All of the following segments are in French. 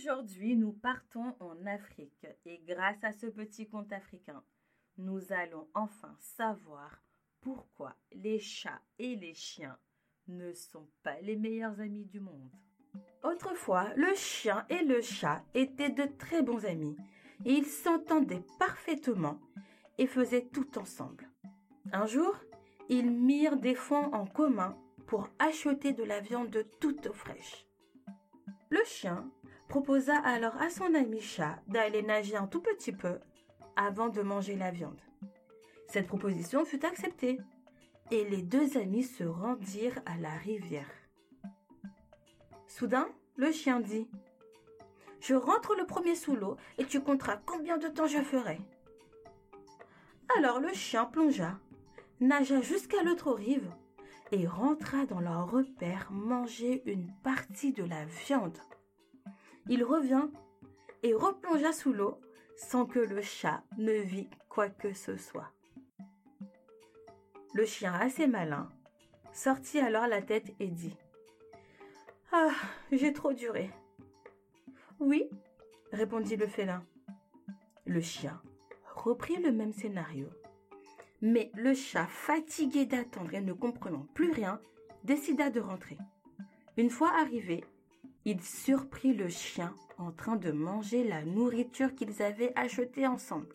Aujourd'hui, nous partons en Afrique et grâce à ce petit conte africain, nous allons enfin savoir pourquoi les chats et les chiens ne sont pas les meilleurs amis du monde. Autrefois, le chien et le chat étaient de très bons amis et ils s'entendaient parfaitement et faisaient tout ensemble. Un jour, ils mirent des fonds en commun pour acheter de la viande toute fraîche. Le chien proposa alors à son ami chat d'aller nager un tout petit peu avant de manger la viande. Cette proposition fut acceptée et les deux amis se rendirent à la rivière. Soudain, le chien dit Je rentre le premier sous l'eau et tu compteras combien de temps je ferai. Alors le chien plongea, nagea jusqu'à l'autre rive et rentra dans leur repère manger une partie de la viande. Il revint et replongea sous l'eau sans que le chat ne vît quoi que ce soit. Le chien assez malin sortit alors la tête et dit Ah, j'ai trop duré. Oui, répondit le félin. Le chien reprit le même scénario. Mais le chat, fatigué d'attendre et ne comprenant plus rien, décida de rentrer. Une fois arrivé, il surprit le chien en train de manger la nourriture qu'ils avaient achetée ensemble.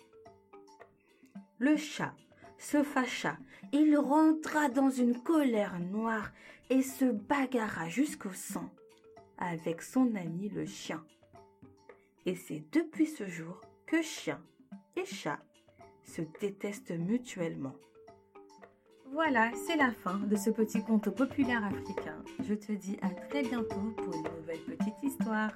Le chat se fâcha, il rentra dans une colère noire et se bagarra jusqu'au sang avec son ami le chien. Et c'est depuis ce jour que chien et chat se détestent mutuellement. Voilà, c'est la fin de ce petit conte populaire africain. Je te dis à très bientôt pour une petite histoire.